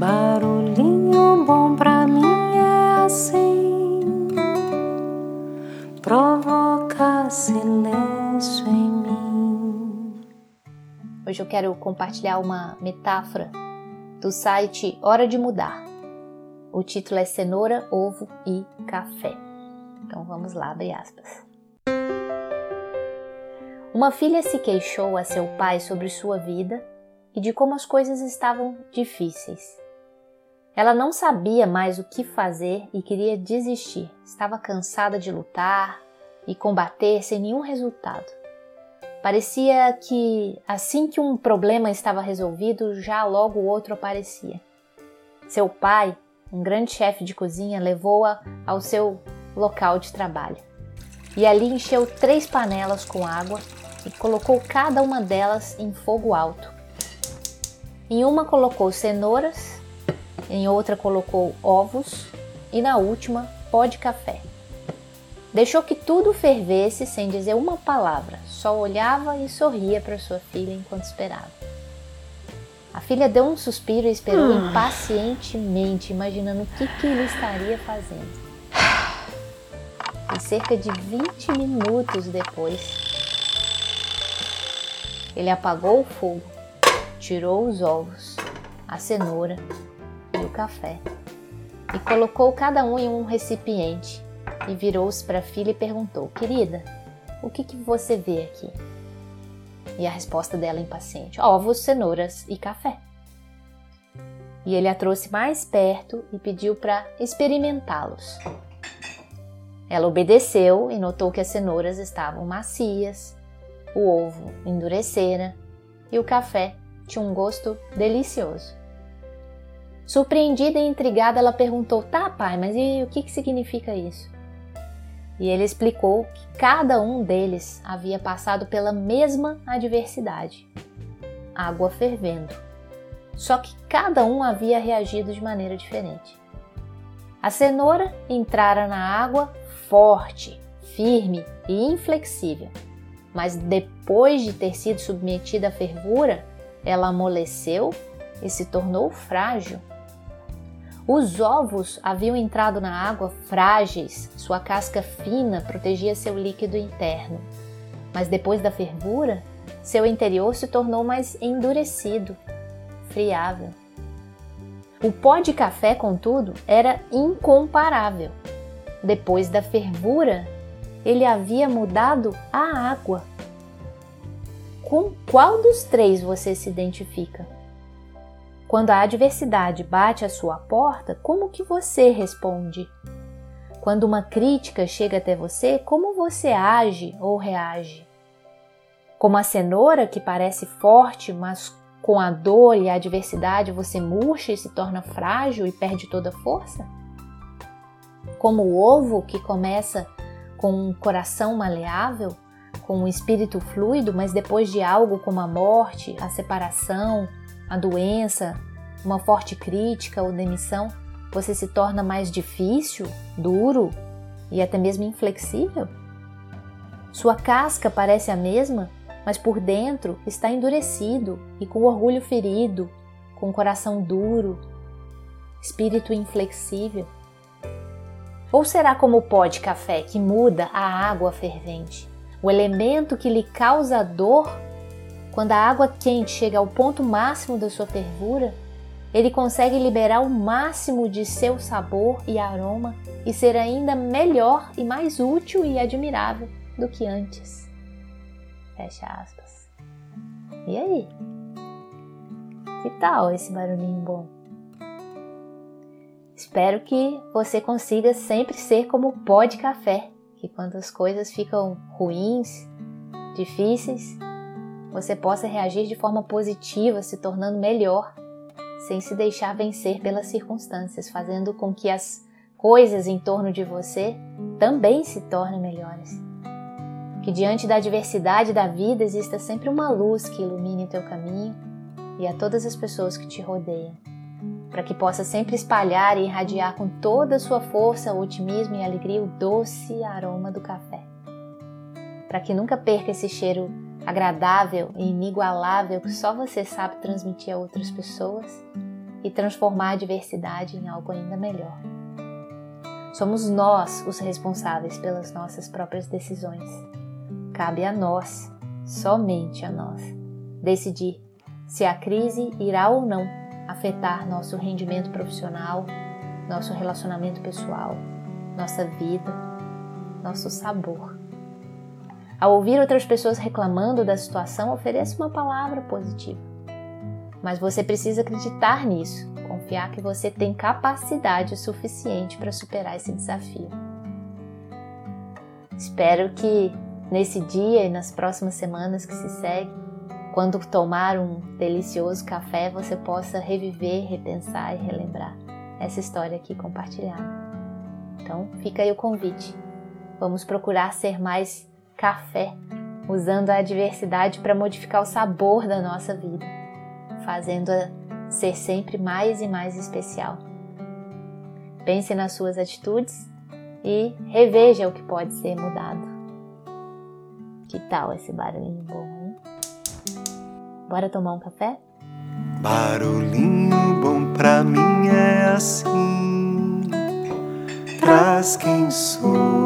Barulhinho bom pra mim é assim, provoca silêncio em mim. Hoje eu quero compartilhar uma metáfora do site Hora de Mudar. O título é Cenoura, Ovo e Café. Então vamos lá, abre aspas. Uma filha se queixou a seu pai sobre sua vida e de como as coisas estavam difíceis. Ela não sabia mais o que fazer e queria desistir. Estava cansada de lutar e combater sem nenhum resultado. Parecia que assim que um problema estava resolvido, já logo outro aparecia. Seu pai, um grande chefe de cozinha, levou-a ao seu local de trabalho. E ali encheu três panelas com água e colocou cada uma delas em fogo alto. Em uma colocou cenouras, em outra colocou ovos e na última pó de café. Deixou que tudo fervesse sem dizer uma palavra, só olhava e sorria para sua filha enquanto esperava. A filha deu um suspiro e esperou hum. impacientemente, imaginando o que, que ele estaria fazendo. E cerca de 20 minutos depois, ele apagou o fogo, tirou os ovos, a cenoura o café e colocou cada um em um recipiente e virou-se para a filha e perguntou: Querida, o que, que você vê aqui? E a resposta dela impaciente: Ovos, cenouras e café. E ele a trouxe mais perto e pediu para experimentá-los. Ela obedeceu e notou que as cenouras estavam macias, o ovo endurecera e o café tinha um gosto delicioso. Surpreendida e intrigada, ela perguntou: Tá, pai, mas e o que, que significa isso? E ele explicou que cada um deles havia passado pela mesma adversidade água fervendo. Só que cada um havia reagido de maneira diferente. A cenoura entrara na água forte, firme e inflexível, mas depois de ter sido submetida à fervura, ela amoleceu e se tornou frágil. Os ovos haviam entrado na água frágeis, sua casca fina protegia seu líquido interno. Mas depois da fervura, seu interior se tornou mais endurecido, friável. O pó de café, contudo, era incomparável. Depois da fervura, ele havia mudado a água. Com qual dos três você se identifica? Quando a adversidade bate à sua porta, como que você responde? Quando uma crítica chega até você, como você age ou reage? Como a cenoura que parece forte, mas com a dor e a adversidade você murcha e se torna frágil e perde toda a força? Como o ovo que começa com um coração maleável, com um espírito fluido, mas depois de algo como a morte, a separação, a doença, uma forte crítica ou demissão, você se torna mais difícil, duro e até mesmo inflexível? Sua casca parece a mesma, mas por dentro está endurecido e com orgulho ferido, com coração duro, espírito inflexível. Ou será como o pó de café que muda a água fervente, o elemento que lhe causa dor quando a água quente chega ao ponto máximo da sua fervura, ele consegue liberar o máximo de seu sabor e aroma e ser ainda melhor e mais útil e admirável do que antes. Fecha aspas. E aí? Que tal esse barulhinho bom? Espero que você consiga sempre ser como o pó de café, que quando as coisas ficam ruins, difíceis, você possa reagir de forma positiva, se tornando melhor, sem se deixar vencer pelas circunstâncias, fazendo com que as coisas em torno de você também se tornem melhores. Que diante da adversidade da vida exista sempre uma luz que ilumine o teu caminho e a todas as pessoas que te rodeiam, para que possa sempre espalhar e irradiar com toda a sua força, otimismo e alegria o doce aroma do café. Para que nunca perca esse cheiro agradável e inigualável que só você sabe transmitir a outras pessoas e transformar a diversidade em algo ainda melhor. Somos nós os responsáveis pelas nossas próprias decisões. Cabe a nós, somente a nós, decidir se a crise irá ou não afetar nosso rendimento profissional, nosso relacionamento pessoal, nossa vida, nosso sabor. Ao ouvir outras pessoas reclamando da situação, ofereça uma palavra positiva. Mas você precisa acreditar nisso, confiar que você tem capacidade suficiente para superar esse desafio. Espero que nesse dia e nas próximas semanas que se seguem, quando tomar um delicioso café, você possa reviver, repensar e relembrar essa história aqui compartilhada. Então, fica aí o convite. Vamos procurar ser mais café, usando a diversidade para modificar o sabor da nossa vida, fazendo-a ser sempre mais e mais especial. Pense nas suas atitudes e reveja o que pode ser mudado. Que tal esse barulhinho bom, hein? Bora tomar um café? Barulhinho bom pra mim é assim, traz quem sou